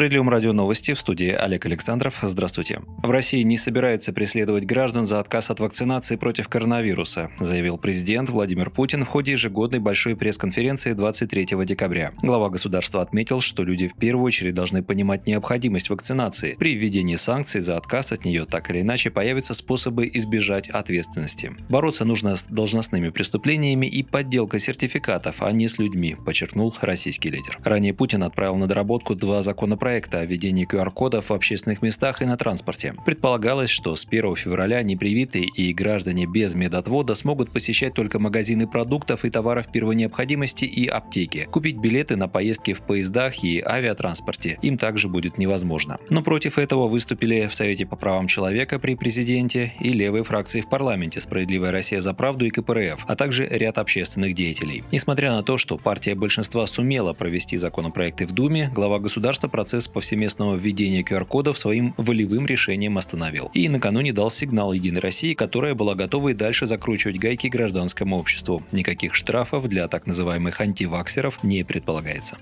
Справедливом радио новости в студии Олег Александров. Здравствуйте. В России не собирается преследовать граждан за отказ от вакцинации против коронавируса, заявил президент Владимир Путин в ходе ежегодной большой пресс-конференции 23 декабря. Глава государства отметил, что люди в первую очередь должны понимать необходимость вакцинации. При введении санкций за отказ от нее так или иначе появятся способы избежать ответственности. Бороться нужно с должностными преступлениями и подделкой сертификатов, а не с людьми, подчеркнул российский лидер. Ранее Путин отправил на доработку два закона законопроекта о введении QR-кодов в общественных местах и на транспорте. Предполагалось, что с 1 февраля непривитые и граждане без медотвода смогут посещать только магазины продуктов и товаров первой необходимости и аптеки. Купить билеты на поездки в поездах и авиатранспорте им также будет невозможно. Но против этого выступили в Совете по правам человека при президенте и левые фракции в парламенте «Справедливая Россия за правду» и КПРФ, а также ряд общественных деятелей. Несмотря на то, что партия большинства сумела провести законопроекты в Думе, глава государства процесс повсеместного введения QR-кодов своим волевым решением остановил. И накануне дал сигнал Единой России, которая была готова и дальше закручивать гайки гражданскому обществу. Никаких штрафов для так называемых антиваксеров не предполагается.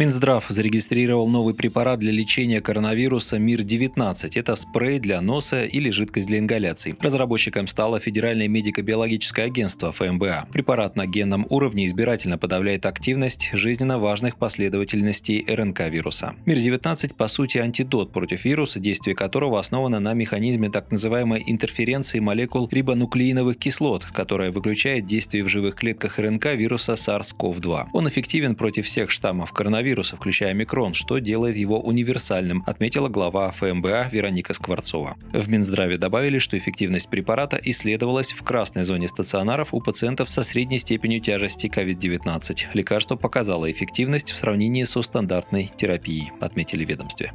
Минздрав зарегистрировал новый препарат для лечения коронавируса МИР-19. Это спрей для носа или жидкость для ингаляции. Разработчиком стало Федеральное медико-биологическое агентство ФМБА. Препарат на генном уровне избирательно подавляет активность жизненно важных последовательностей РНК вируса. МИР-19 по сути антидот против вируса, действие которого основано на механизме так называемой интерференции молекул рибонуклеиновых кислот, которая выключает действие в живых клетках РНК вируса SARS-CoV-2. Он эффективен против всех штаммов коронавируса коронавируса, включая микрон, что делает его универсальным, отметила глава ФМБА Вероника Скворцова. В Минздраве добавили, что эффективность препарата исследовалась в красной зоне стационаров у пациентов со средней степенью тяжести COVID-19. Лекарство показало эффективность в сравнении со стандартной терапией, отметили ведомстве.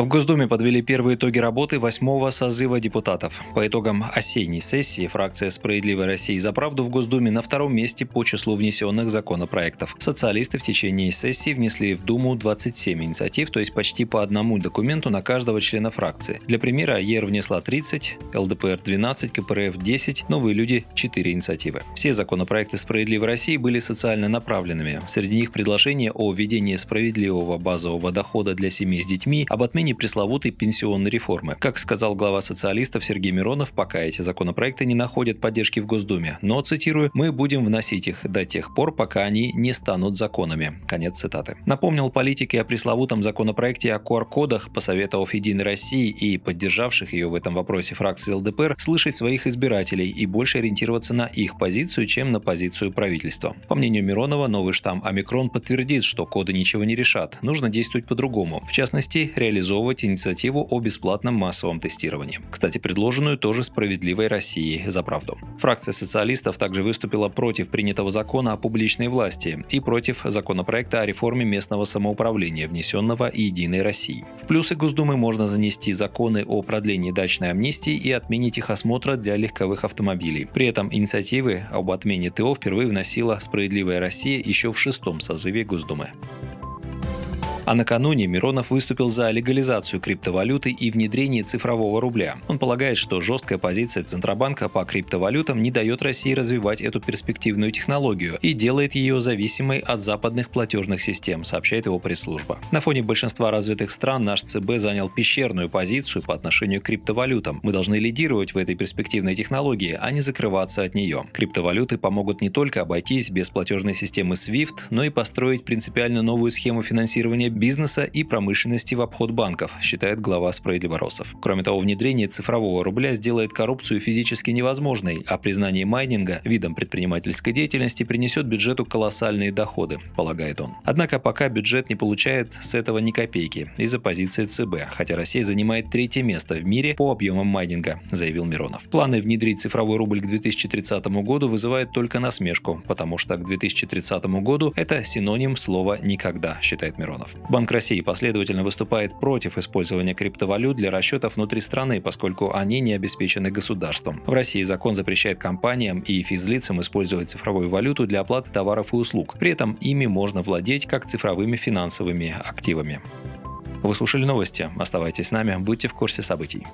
В Госдуме подвели первые итоги работы восьмого созыва депутатов. По итогам осенней сессии фракция «Справедливая Россия за правду» в Госдуме на втором месте по числу внесенных законопроектов. Социалисты в течение сессии внесли в Думу 27 инициатив, то есть почти по одному документу на каждого члена фракции. Для примера, ЕР внесла 30, ЛДПР 12, КПРФ 10, Новые люди 4 инициативы. Все законопроекты «Справедливой России» были социально направленными. Среди них предложение о введении справедливого базового дохода для семей с детьми, об отмене обсуждении пресловутой пенсионной реформы. Как сказал глава социалистов Сергей Миронов, пока эти законопроекты не находят поддержки в Госдуме. Но, цитирую, мы будем вносить их до тех пор, пока они не станут законами. Конец цитаты. Напомнил политике о пресловутом законопроекте о QR-кодах, посоветовав Единой России и поддержавших ее в этом вопросе фракции ЛДПР слышать своих избирателей и больше ориентироваться на их позицию, чем на позицию правительства. По мнению Миронова, новый штамм омикрон подтвердит, что коды ничего не решат. Нужно действовать по-другому. В частности, реализовывать реализовывать инициативу о бесплатном массовом тестировании. Кстати, предложенную тоже справедливой России за правду. Фракция социалистов также выступила против принятого закона о публичной власти и против законопроекта о реформе местного самоуправления, внесенного Единой Россией. В плюсы Госдумы можно занести законы о продлении дачной амнистии и отмене техосмотра для легковых автомобилей. При этом инициативы об отмене ТО впервые вносила «Справедливая Россия» еще в шестом созыве Госдумы. А накануне Миронов выступил за легализацию криптовалюты и внедрение цифрового рубля. Он полагает, что жесткая позиция Центробанка по криптовалютам не дает России развивать эту перспективную технологию и делает ее зависимой от западных платежных систем, сообщает его пресс-служба. На фоне большинства развитых стран наш ЦБ занял пещерную позицию по отношению к криптовалютам. Мы должны лидировать в этой перспективной технологии, а не закрываться от нее. Криптовалюты помогут не только обойтись без платежной системы SWIFT, но и построить принципиально новую схему финансирования бизнеса и промышленности в обход банков, считает глава справедливоросов. Кроме того, внедрение цифрового рубля сделает коррупцию физически невозможной, а признание майнинга видом предпринимательской деятельности принесет бюджету колоссальные доходы, полагает он. Однако пока бюджет не получает с этого ни копейки из-за позиции ЦБ, хотя Россия занимает третье место в мире по объемам майнинга, заявил Миронов. Планы внедрить цифровой рубль к 2030 году вызывают только насмешку, потому что к 2030 году это синоним слова «никогда», считает Миронов. Банк России последовательно выступает против использования криптовалют для расчетов внутри страны, поскольку они не обеспечены государством. В России закон запрещает компаниям и физлицам использовать цифровую валюту для оплаты товаров и услуг. При этом ими можно владеть как цифровыми финансовыми активами. Вы слушали новости. Оставайтесь с нами, будьте в курсе событий.